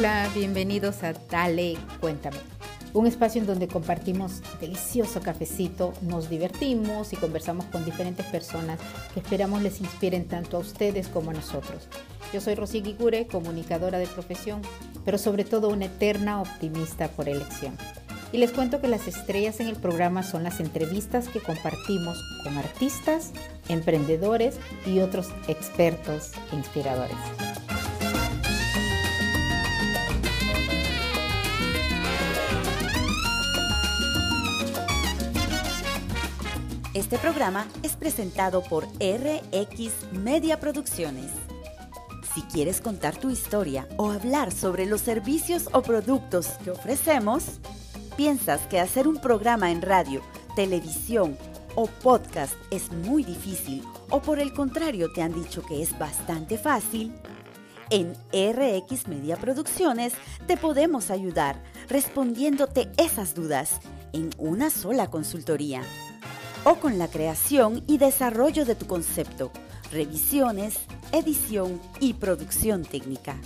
Hola, bienvenidos a Dale, cuéntame. Un espacio en donde compartimos delicioso cafecito, nos divertimos y conversamos con diferentes personas que esperamos les inspiren tanto a ustedes como a nosotros. Yo soy Rosy Guigure, comunicadora de profesión, pero sobre todo una eterna optimista por elección. Y les cuento que las estrellas en el programa son las entrevistas que compartimos con artistas, emprendedores y otros expertos inspiradores. Este programa es presentado por RX Media Producciones. Si quieres contar tu historia o hablar sobre los servicios o productos que ofrecemos, ¿Piensas que hacer un programa en radio, televisión o podcast es muy difícil o por el contrario te han dicho que es bastante fácil? En RX Media Producciones te podemos ayudar respondiéndote esas dudas en una sola consultoría o con la creación y desarrollo de tu concepto, revisiones, edición y producción técnica.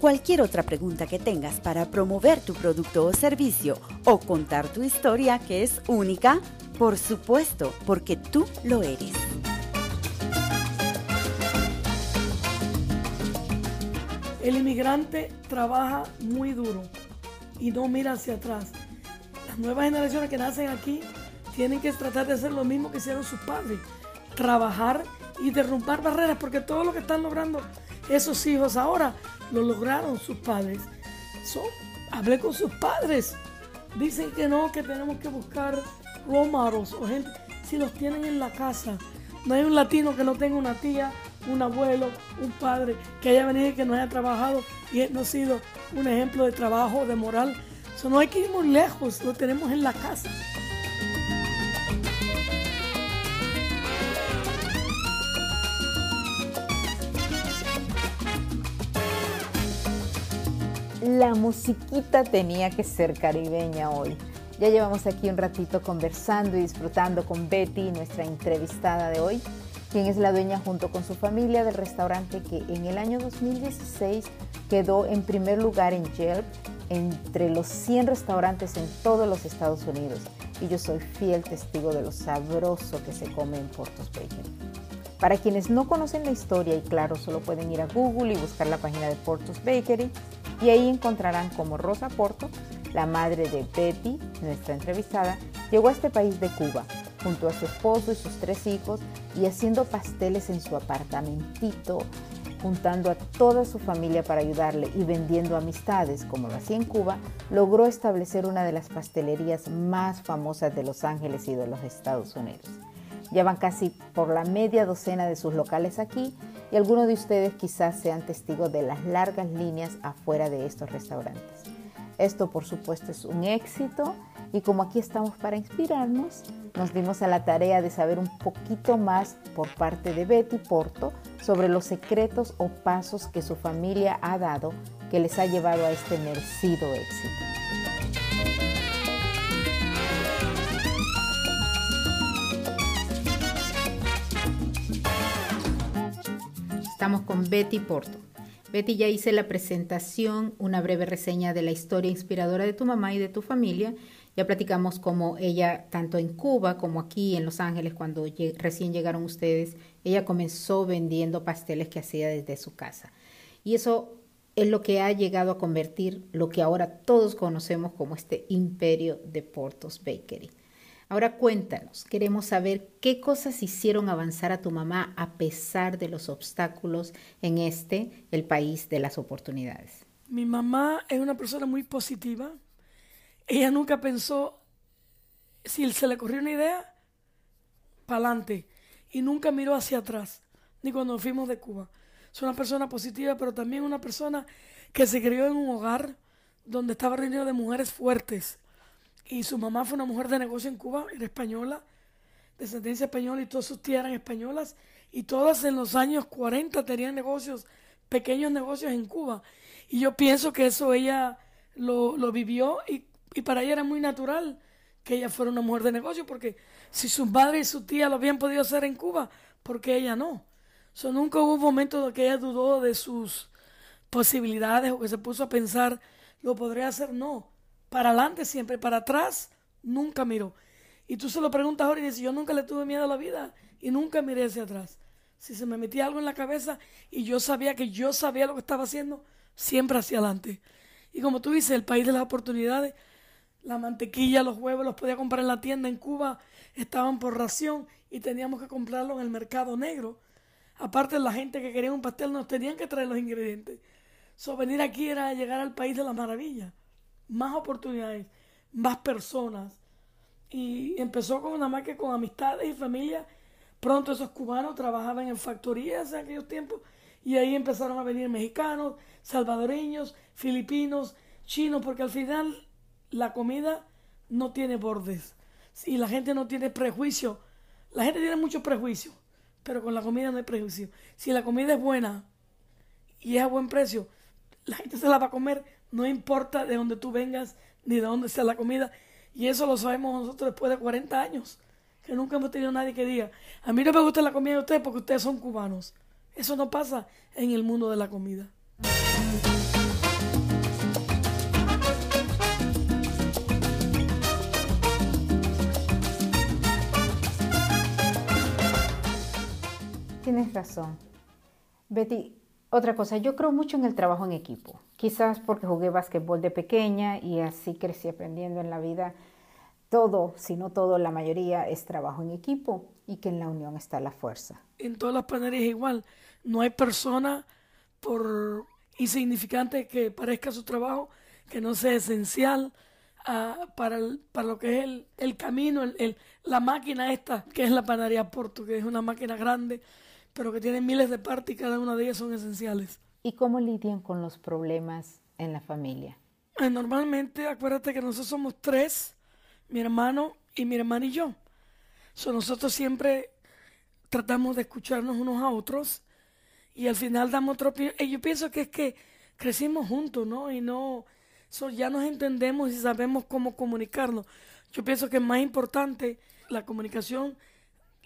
Cualquier otra pregunta que tengas para promover tu producto o servicio o contar tu historia que es única, por supuesto, porque tú lo eres. El inmigrante trabaja muy duro y no mira hacia atrás. Las nuevas generaciones que nacen aquí tienen que tratar de hacer lo mismo que hicieron sus padres. Trabajar y derrumbar barreras porque todo lo que están logrando esos hijos ahora lo lograron sus padres. So, hablé con sus padres. Dicen que no, que tenemos que buscar role models o gente si los tienen en la casa. No hay un latino que no tenga una tía, un abuelo, un padre que haya venido y que no haya trabajado y no ha sido un ejemplo de trabajo, de moral. So, no hay que ir muy lejos, lo tenemos en la casa. La musiquita tenía que ser caribeña hoy. Ya llevamos aquí un ratito conversando y disfrutando con Betty, nuestra entrevistada de hoy, quien es la dueña junto con su familia del restaurante que en el año 2016 quedó en primer lugar en Yelp entre los 100 restaurantes en todos los Estados Unidos. Y yo soy fiel testigo de lo sabroso que se come en Portos Bakery. Para quienes no conocen la historia, y claro, solo pueden ir a Google y buscar la página de Portos Bakery, y ahí encontrarán como Rosa Porto, la madre de Betty, nuestra entrevistada, llegó a este país de Cuba junto a su esposo y sus tres hijos y haciendo pasteles en su apartamentito, juntando a toda su familia para ayudarle y vendiendo amistades como lo hacía en Cuba, logró establecer una de las pastelerías más famosas de Los Ángeles y de los Estados Unidos. Llevan casi por la media docena de sus locales aquí y algunos de ustedes quizás sean testigos de las largas líneas afuera de estos restaurantes. Esto por supuesto es un éxito y como aquí estamos para inspirarnos, nos dimos a la tarea de saber un poquito más por parte de Betty Porto sobre los secretos o pasos que su familia ha dado que les ha llevado a este merecido éxito. Estamos con Betty Porto. Betty, ya hice la presentación, una breve reseña de la historia inspiradora de tu mamá y de tu familia. Ya platicamos cómo ella, tanto en Cuba como aquí en Los Ángeles, cuando recién llegaron ustedes, ella comenzó vendiendo pasteles que hacía desde su casa. Y eso es lo que ha llegado a convertir lo que ahora todos conocemos como este imperio de Portos Bakery. Ahora cuéntanos, queremos saber qué cosas hicieron avanzar a tu mamá a pesar de los obstáculos en este, el país de las oportunidades. Mi mamá es una persona muy positiva. Ella nunca pensó, si se le ocurrió una idea, para adelante. Y nunca miró hacia atrás, ni cuando fuimos de Cuba. Es una persona positiva, pero también una persona que se crió en un hogar donde estaba reunido de mujeres fuertes y su mamá fue una mujer de negocio en Cuba, era española, descendencia española y todas sus tías eran españolas y todas en los años 40 tenían negocios, pequeños negocios en Cuba. Y yo pienso que eso ella lo, vivió y, para ella era muy natural que ella fuera una mujer de negocio porque si su madre y su tía lo habían podido hacer en Cuba, ¿por qué ella no? So, nunca hubo un momento en que ella dudó de sus posibilidades o que se puso a pensar, lo podré hacer, no. Para adelante siempre, para atrás nunca miró. Y tú se lo preguntas ahora y dices, yo nunca le tuve miedo a la vida y nunca miré hacia atrás. Si se me metía algo en la cabeza y yo sabía que yo sabía lo que estaba haciendo, siempre hacia adelante. Y como tú dices, el país de las oportunidades, la mantequilla, los huevos los podía comprar en la tienda en Cuba, estaban por ración y teníamos que comprarlo en el mercado negro. Aparte, la gente que quería un pastel nos tenían que traer los ingredientes. So, venir aquí era llegar al país de las maravillas. Más oportunidades, más personas. Y empezó con una marca con amistades y familia. Pronto esos cubanos trabajaban en factorías en aquellos tiempos y ahí empezaron a venir mexicanos, salvadoreños, filipinos, chinos, porque al final la comida no tiene bordes y la gente no tiene prejuicio. La gente tiene mucho prejuicio, pero con la comida no hay prejuicio. Si la comida es buena y es a buen precio, la gente se la va a comer, no importa de dónde tú vengas ni de dónde sea la comida. Y eso lo sabemos nosotros después de 40 años, que nunca hemos tenido nadie que diga, a mí no me gusta la comida de ustedes porque ustedes son cubanos. Eso no pasa en el mundo de la comida. Tienes razón. Betty, otra cosa, yo creo mucho en el trabajo en equipo. Quizás porque jugué básquetbol de pequeña y así crecí aprendiendo en la vida. Todo, si no todo, la mayoría es trabajo en equipo y que en la unión está la fuerza. En todas las panaderías igual. No hay persona, por insignificante que parezca su trabajo, que no sea esencial uh, para, lo que es el, camino, la máquina esta, que es la panadería Porto, que es una máquina grande pero que tienen miles de partes y cada una de ellas son esenciales. ¿Y cómo lidian con los problemas en la familia? Eh, normalmente, acuérdate que nosotros somos tres, mi hermano y mi hermana y yo. So, nosotros siempre tratamos de escucharnos unos a otros y al final damos otro opinión. Y yo pienso que es que crecimos juntos, ¿no? Y no, so, ya nos entendemos y sabemos cómo comunicarnos. Yo pienso que es más importante la comunicación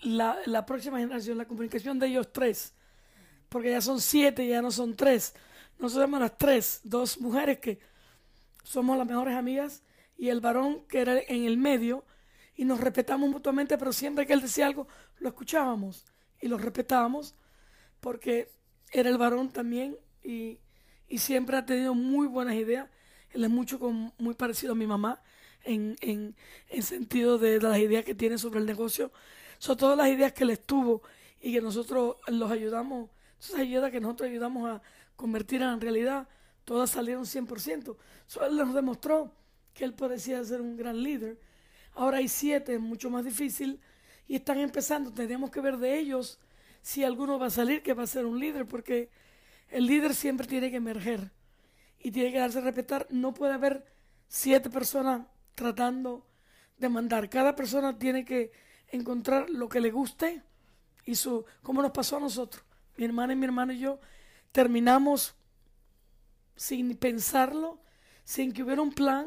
la, la, próxima generación, la comunicación de ellos tres, porque ya son siete, ya no son tres. Nosotros somos las tres, dos mujeres que somos las mejores amigas y el varón que era en el medio y nos respetamos mutuamente, pero siempre que él decía algo lo escuchábamos y lo respetábamos porque era el varón también y, y siempre ha tenido muy buenas ideas. Él es mucho con, muy parecido a mi mamá en, en, en sentido de, de las ideas que tiene sobre el negocio son todas las ideas que él tuvo y que nosotros los ayudamos, esas ideas que nosotros ayudamos a convertir en realidad, todas salieron 100%. So, él nos demostró que él parecía ser un gran líder. Ahora hay siete, mucho más difícil y están empezando. Tenemos que ver de ellos si alguno va a salir que va a ser un líder, porque el líder siempre tiene que emerger y tiene que darse a respetar. No puede haber siete personas tratando de mandar. Cada persona tiene que encontrar lo que le guste y su, como nos pasó a nosotros. Mi hermana y mi hermano y yo terminamos sin pensarlo, sin que hubiera un plan.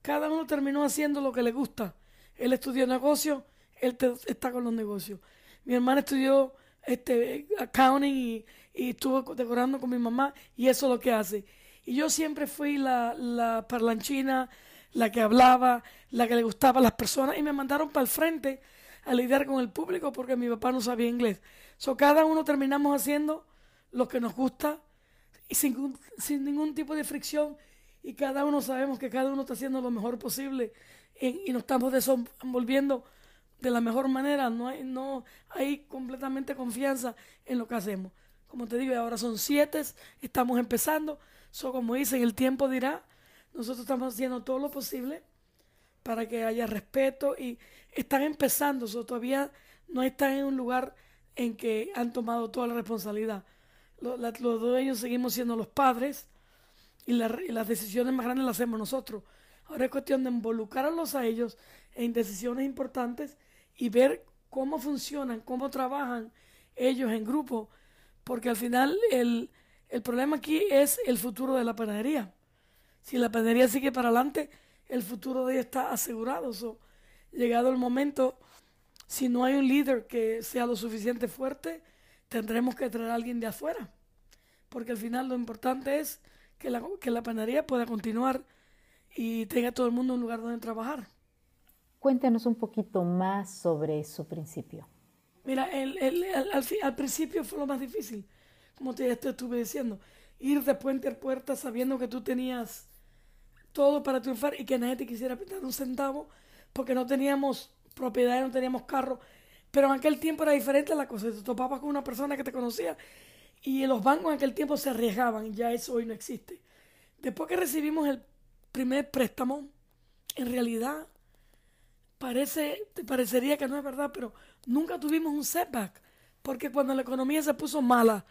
Cada uno terminó haciendo lo que le gusta. Él estudió negocio, él está con los negocios. Mi hermana estudió este, accounting y, y, estuvo decorando con mi mamá y eso es lo que hace. Y yo siempre fui la, la parlanchina, la que hablaba, la que le gustaba a las personas y me mandaron para el frente a lidiar con el público porque mi papá no sabía inglés. So, cada uno terminamos haciendo lo que nos gusta y sin, ningún tipo de fricción y cada uno sabemos que cada uno está haciendo lo mejor posible y, y nos estamos desenvolviendo de la mejor manera. No hay, no hay completamente confianza en lo que hacemos. Como te digo, ahora son siete, estamos empezando. So, como dicen, el tiempo dirá, nosotros estamos haciendo todo lo posible para que haya respeto y están empezando, todavía no están en un lugar en que han tomado toda la responsabilidad. Los, la, los dueños seguimos siendo los padres y, la, y, las decisiones más grandes las hacemos nosotros. Ahora es cuestión de involucrarlos a ellos en decisiones importantes y ver cómo funcionan, cómo trabajan ellos en grupo, porque al final el, el problema aquí es el futuro de la panadería. Si la panadería sigue para adelante, el futuro de ella está asegurado. So, llegado el momento, si no hay un líder que sea lo suficiente fuerte, tendremos que traer a alguien de afuera porque al final lo importante es que la, que la panadería pueda continuar y tenga todo el mundo un lugar donde trabajar. Cuéntanos un poquito más sobre su principio. Mira, el, el, al, al, principio fue lo más difícil, como te, te estuve diciendo, ir de puente a puerta sabiendo que tú tenías todo para triunfar y que nadie te quisiera pintar un centavo porque no teníamos propiedad, no teníamos carro. Pero en aquel tiempo era diferente la cosa. Te topabas con una persona que te conocía y los bancos en aquel tiempo se arriesgaban. Ya eso hoy no existe. Después que recibimos el primer préstamo, en realidad parece, te parecería que no es verdad, pero nunca tuvimos un setback. Porque cuando la economía se puso mala,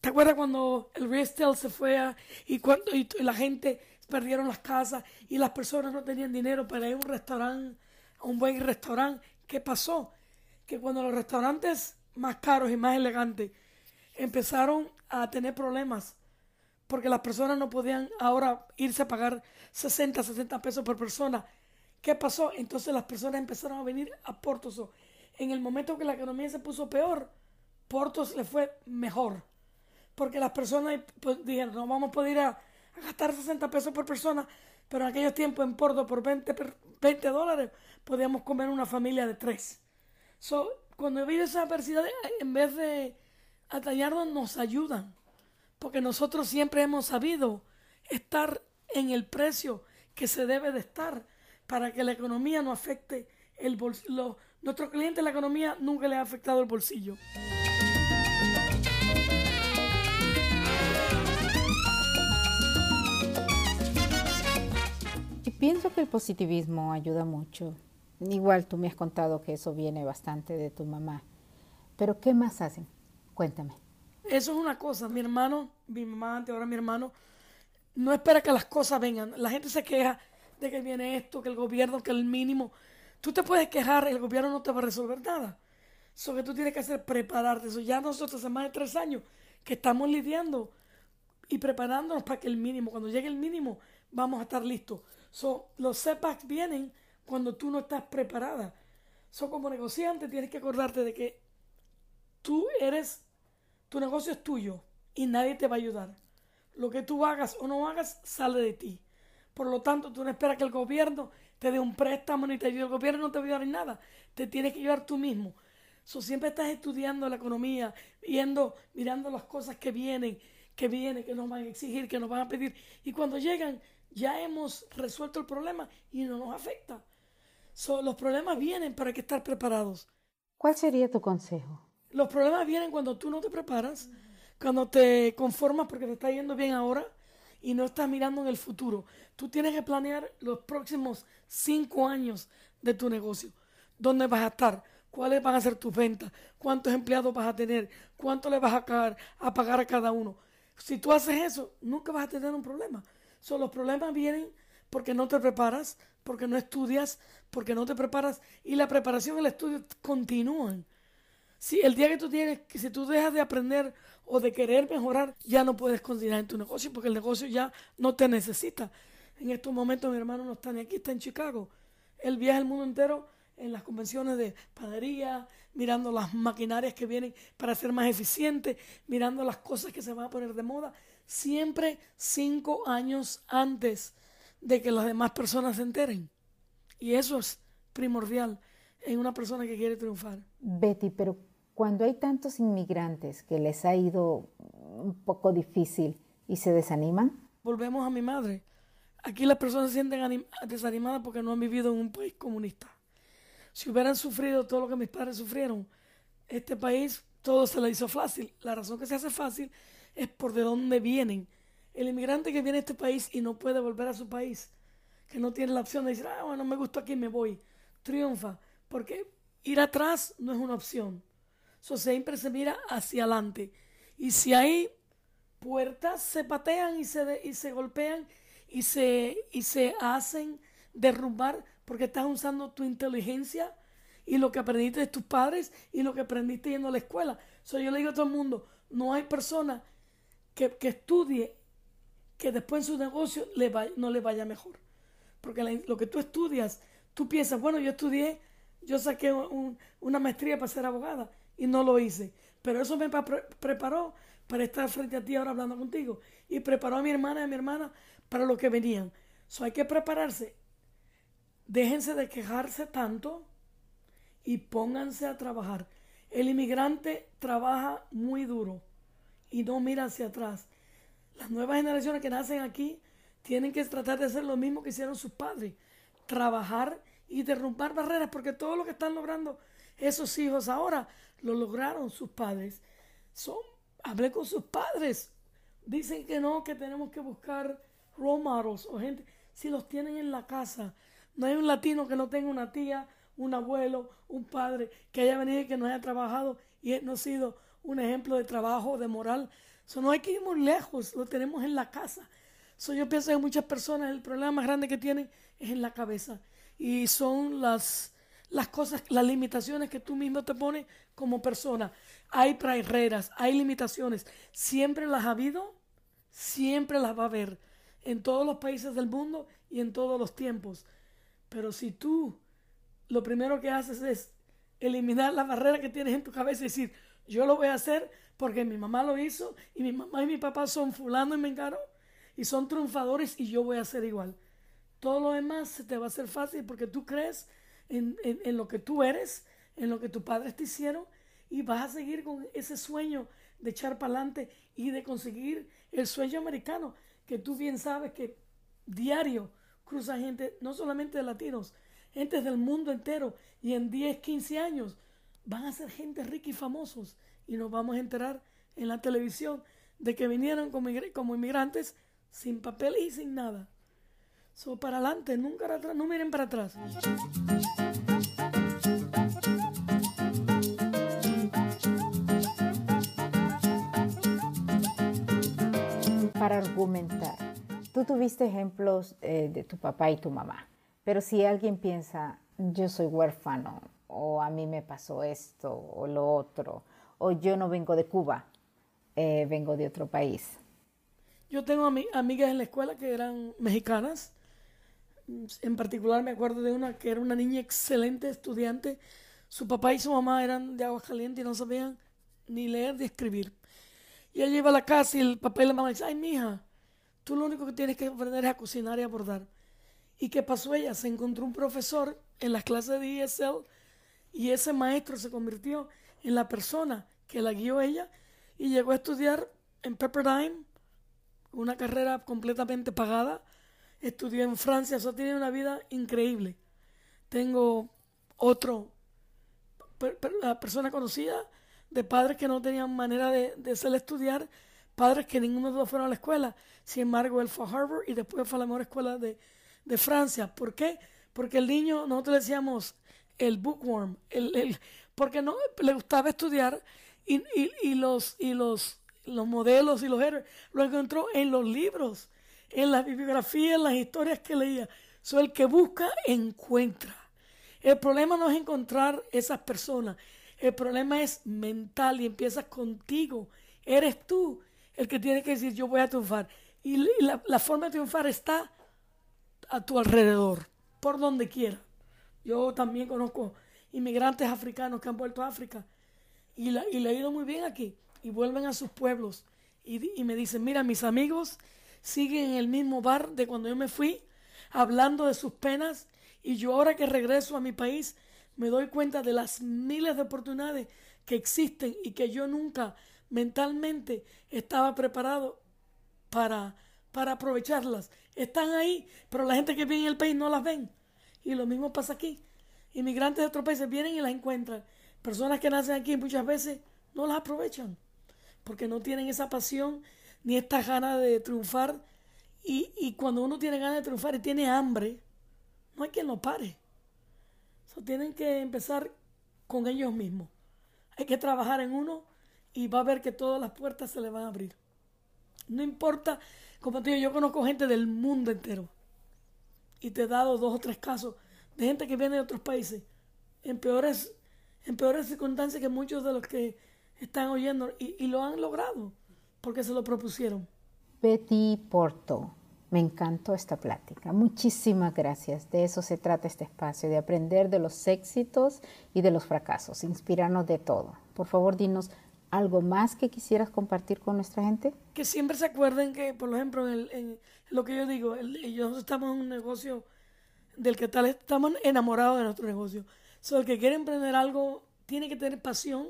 ¿te acuerdas cuando el real se fue y, cuando, y la gente perdieron las casas y las personas no tenían dinero para ir a un restaurante, a un buen restaurante. ¿Qué pasó? Que cuando los restaurantes más caros y más elegantes empezaron a tener problemas porque las personas no podían ahora irse a pagar 60, 60 pesos por persona. ¿Qué pasó? Entonces las personas empezaron a venir a Portos. En el momento que la economía se puso peor, Portos le fue mejor. Porque las personas pues, dijeron, no vamos a poder ir a, gastar 60 pesos por persona, pero en aquellos tiempos en Porto por 20, 20 dólares podíamos comer una familia de tres. So, cuando he habido esa adversidad, en vez de atallarnos, nos ayudan, porque nosotros siempre hemos sabido estar en el precio que se debe de estar para que la economía no afecte el bolsillo. Nuestro cliente la economía nunca le ha afectado el bolsillo. Pienso que el positivismo ayuda mucho. Igual tú me has contado que eso viene bastante de tu mamá. Pero ¿qué más hacen? Cuéntame. Eso es una cosa. Mi hermano, mi mamá antes, ahora mi hermano, no espera que las cosas vengan. La gente se queja de que viene esto, que el gobierno, que el mínimo. Tú te puedes quejar, el gobierno no te va a resolver nada. Eso que tú tienes que hacer prepararte. Eso ya nosotros hace más de tres años que estamos lidiando y preparándonos para que el mínimo, cuando llegue el mínimo, vamos a estar listos. So, los setbacks vienen cuando tú no estás preparada. So, como negociante tienes que acordarte de que tú eres, tu negocio es tuyo y nadie te va a ayudar. Lo que tú hagas o no hagas sale de ti. Por lo tanto, tú no esperas que el gobierno te dé un préstamo ni te ayude. El gobierno no te va a ayudar en nada. Te tienes que ayudar tú mismo. So, siempre estás estudiando la economía, viendo, mirando las cosas que vienen, que vienen, que nos van a exigir, que nos van a pedir. Y cuando llegan, ya hemos resuelto el problema y no nos afecta. los problemas vienen para que estar preparados. ¿Cuál sería tu consejo? Los problemas vienen cuando tú no te preparas, cuando te conformas porque te está yendo bien ahora y no estás mirando en el futuro. Tú tienes que planear los próximos cinco años de tu negocio. ¿Dónde vas a estar? ¿Cuáles van a ser tus ventas? ¿Cuántos empleados vas a tener? ¿Cuánto le vas a, a pagar a cada uno? Si tú haces eso, nunca vas a tener un problema. So, los problemas vienen porque no te preparas, porque no estudias, porque no te preparas y la preparación y el estudio continúan. Si el día que tú tienes, que si tú dejas de aprender o de querer mejorar, ya no puedes continuar en tu negocio porque el negocio ya no te necesita. En estos momentos mi hermano no está ni aquí, está en Chicago. Él viaja el mundo entero en las convenciones de panadería, mirando las maquinarias que vienen para ser más eficientes, mirando las cosas que se van a poner de moda siempre cinco años antes de que las demás personas se enteren. Y eso es primordial en una persona que quiere triunfar. Betty, pero cuando hay tantos inmigrantes que les ha ido un poco difícil y se desaniman. Volvemos a mi madre. Aquí las personas se sienten desanimadas porque no han vivido en un país comunista. Si hubieran sufrido todo lo que mis padres sufrieron, este país todo se le hizo fácil. La razón que se hace fácil es por de dónde vienen. El inmigrante que viene a este país y no puede volver a su país, que no tiene la opción de decir, ah, bueno, me gusta aquí, me voy, triunfa, porque ir atrás no es una opción. Eso siempre se mira hacia adelante. Y si hay puertas, se patean y se, y se golpean y se, y se hacen derrumbar porque estás usando tu inteligencia y lo que aprendiste de tus padres y lo que aprendiste yendo a la escuela. So, yo le digo a todo el mundo, no hay persona que, estudie que después en su negocio no le vaya mejor. Porque lo que tú estudias, tú piensas, bueno, yo estudié, yo saqué una maestría para ser abogada y no lo hice. Pero eso me preparó para estar frente a ti ahora hablando contigo. Y preparó a mi hermana y a mi hermana para lo que venían. So hay que prepararse. Déjense de quejarse tanto y pónganse a trabajar. El inmigrante trabaja muy duro y no mira hacia atrás. Las nuevas generaciones que nacen aquí tienen que tratar de hacer lo mismo que hicieron sus padres. Trabajar y derrumbar barreras, porque todo lo que están logrando esos hijos ahora lo lograron sus padres. Son, hablé con sus padres. Dicen que no, que tenemos que buscar role models o gente. Si los tienen en la casa, no hay un latino que no tenga una tía, un abuelo, un padre que haya venido y que no haya trabajado y no ha sido un ejemplo de trabajo, de moral. So, no hay que ir muy lejos, lo tenemos en la casa. So, yo pienso que muchas personas el problema más grande que tienen es en la cabeza y son las, las cosas, las limitaciones que tú mismo te pones como persona. Hay barreras, hay limitaciones. Siempre las ha habido, siempre las va a haber en todos los países del mundo y en todos los tiempos. Pero si tú lo primero que haces es eliminar la barrera que tienes en tu cabeza y decir, yo lo voy a hacer porque mi mamá lo hizo y mi mamá y mi papá son fulano y me y son triunfadores y yo voy a hacer igual. Todo lo demás te va a hacer fácil porque tú crees en, en lo que tú eres, en lo que tus padres te hicieron y vas a seguir con ese sueño de echar para adelante y de conseguir el sueño americano que tú bien sabes que diario cruza gente, no solamente de latinos, gente del mundo entero y en 10, 15 años van a ser gente rica y famosos y nos vamos a enterar en la televisión de que vinieron como, como inmigrantes sin papel y sin nada. So, para adelante, nunca para atrás, no miren para atrás. Para argumentar, tú tuviste ejemplos eh, de tu papá y tu mamá. Pero si alguien piensa, yo soy huérfano, o a mí me pasó esto, o lo otro, o yo no vengo de Cuba, eh, vengo de otro país. Yo tengo amigas en la escuela que eran mexicanas. En particular me acuerdo de una que era una niña excelente estudiante. Su papá y su mamá eran de Aguascalientes y no sabían ni leer ni escribir. Y ella iba a la casa y el papá y la mamá dice, ay, mija, tú lo único que tienes que aprender es a cocinar y a bordar. ¿Y qué pasó ella? Se encontró un profesor en las clases de ESL y ese maestro se convirtió en la persona que la guió ella y llegó a estudiar en Pepperdine, una carrera completamente pagada. Estudió en Francia, eso tiene una vida increíble. Tengo otro, persona conocida de padres que no tenían manera de, de hacerle estudiar, padres que ninguno de los fueron a la escuela. Sin embargo, él fue a Harvard y después fue a la mejor escuela de, de Francia. ¿Por qué? Porque el niño, nosotros le decíamos el bookworm, el, porque no le gustaba estudiar y, y, los, y los, los modelos y los héroes lo encontró en los libros, en las bibliografías, en las historias que leía. Soy el que busca, encuentra. El problema no es encontrar esas personas, el problema es mental y empiezas contigo. Eres tú el que tiene que decir yo voy a triunfar. Y la, la forma de triunfar está a tu alrededor, por donde quiera. Yo también conozco inmigrantes africanos que han vuelto a África y, la, y le ha ido muy bien aquí y vuelven a sus pueblos y, y me dicen, mira, mis amigos siguen en el mismo bar de cuando yo me fui, hablando de sus penas y yo ahora que regreso a mi país me doy cuenta de las miles de oportunidades que existen y que yo nunca mentalmente estaba preparado para para aprovecharlas. Están ahí, pero la gente que vive en el país no las ven. Y lo mismo pasa aquí. Inmigrantes de otros países vienen y las encuentran. Personas que nacen aquí muchas veces no las aprovechan porque no tienen esa pasión ni esta gana de triunfar. Y, y cuando uno tiene ganas de triunfar y tiene hambre, no hay quien lo pare. So, tienen que empezar con ellos mismos. Hay que trabajar en uno y va a ver que todas las puertas se le van a abrir. No importa como te digo, yo conozco gente del mundo entero. Y te he dado dos o tres casos de gente que viene de otros países en peores, en peores circunstancias que muchos de los que están oyendo y, y lo han logrado porque se lo propusieron. Betty Porto, me encantó esta plática. Muchísimas gracias. De eso se trata este espacio, de aprender de los éxitos y de los fracasos, inspirarnos de todo. Por favor, dinos ¿Algo más que quisieras compartir con nuestra gente? Que siempre se acuerden que, por ejemplo, en, lo que yo digo, ellos estamos en un negocio del que tal estamos enamorados de nuestro negocio. So, el que quiere emprender algo tiene que tener pasión,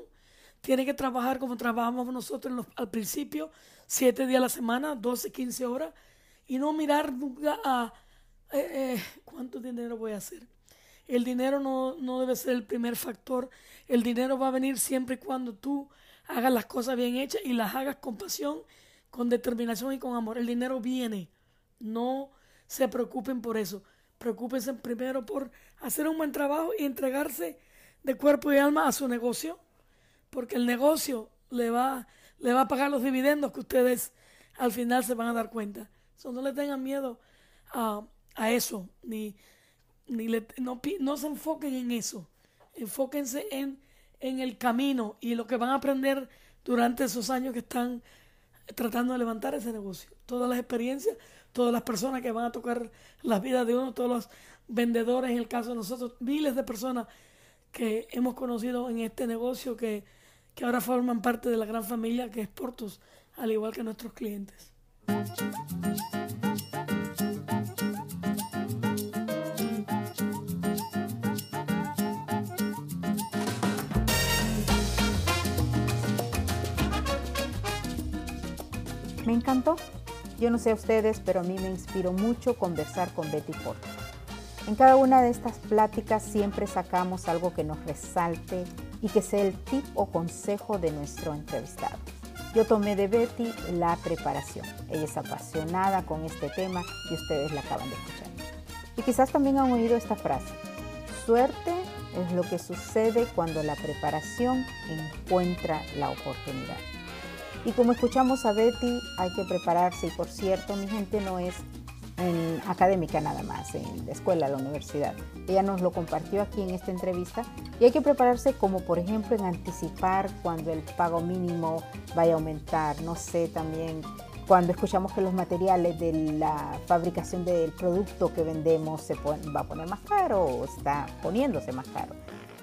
tiene que trabajar como trabajamos nosotros al principio, siete días a la semana, 12, 15 horas, y no mirar a eh, eh, cuánto dinero voy a hacer. El dinero no, no debe ser el primer factor. El dinero va a venir siempre y cuando tú hagas las cosas bien hechas y las hagas con pasión, con determinación y con amor. El dinero viene. No se preocupen por eso. Preocúpense primero por hacer un buen trabajo y entregarse de cuerpo y alma a su negocio, porque el negocio le va, le va a pagar los dividendos que ustedes al final se van a dar cuenta. So, no le tengan miedo a, eso, ni, ni no, no se enfoquen en eso. Enfóquense en, en el camino y lo que van a aprender durante esos años que están tratando de levantar ese negocio. Todas las experiencias todas las personas que van a tocar las vidas de uno, todos los vendedores, en el caso de nosotros, miles de personas que hemos conocido en este negocio que, que ahora forman parte de la gran familia que es Portus, al igual que nuestros clientes. Encantó yo no sé a ustedes, pero a mí me inspiró mucho conversar con Betty Porto. En cada una de estas pláticas siempre sacamos algo que nos resalte y que sea el tip o consejo de nuestro entrevistado. Yo tomé de Betty la preparación. Ella es apasionada con este tema y ustedes la acaban de escuchar. Y quizás también han oído esta frase. Suerte es lo que sucede cuando la preparación encuentra la oportunidad. Y como escuchamos a Betty, hay que prepararse. Y por cierto, mi gente no es en académica nada más, en la escuela, la universidad. Ella nos lo compartió aquí en esta entrevista. Y hay que prepararse como por ejemplo en anticipar cuando el pago mínimo vaya a aumentar. No sé, también cuando escuchamos que los materiales de la fabricación del producto que vendemos se va a poner más caro o está poniéndose más caro.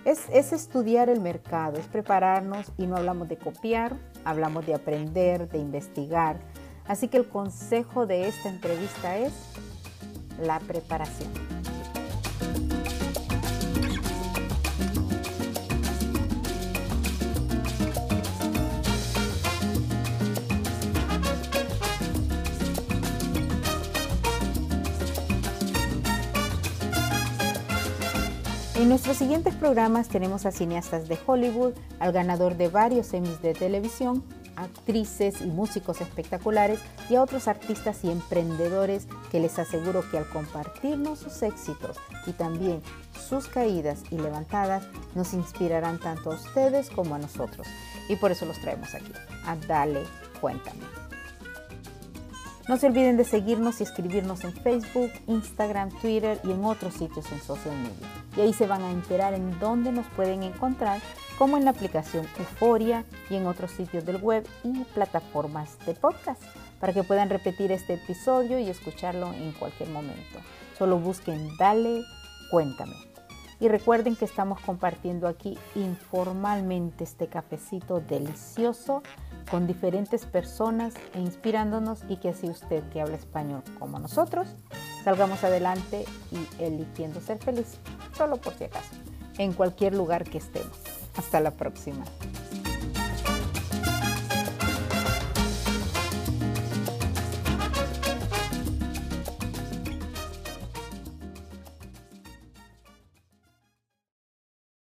Es, es, estudiar el mercado, es prepararnos y no hablamos de copiar, hablamos de aprender, de investigar. Así que el consejo de esta entrevista es la preparación. En nuestros siguientes programas tenemos a cineastas de Hollywood, al ganador de varios Emmys de televisión, actrices y músicos espectaculares y a otros artistas y emprendedores que les aseguro que al compartirnos sus éxitos y también sus caídas y levantadas nos inspirarán tanto a ustedes como a nosotros. Y por eso los traemos aquí, a Dale Cuéntame. No se olviden de seguirnos y escribirnos en Facebook, Instagram, Twitter y en otros sitios en social media. Y ahí se van a enterar en dónde nos pueden encontrar, como en la aplicación Euforia y en otros sitios del web y plataformas de podcast, para que puedan repetir este episodio y escucharlo en cualquier momento. Solo busquen Dale, cuéntame. Y recuerden que estamos compartiendo aquí informalmente este cafecito delicioso con diferentes personas e inspirándonos y que así usted que habla español como nosotros salgamos adelante y eligiendo ser feliz, solo por si acaso, en cualquier lugar que estemos. Hasta la próxima.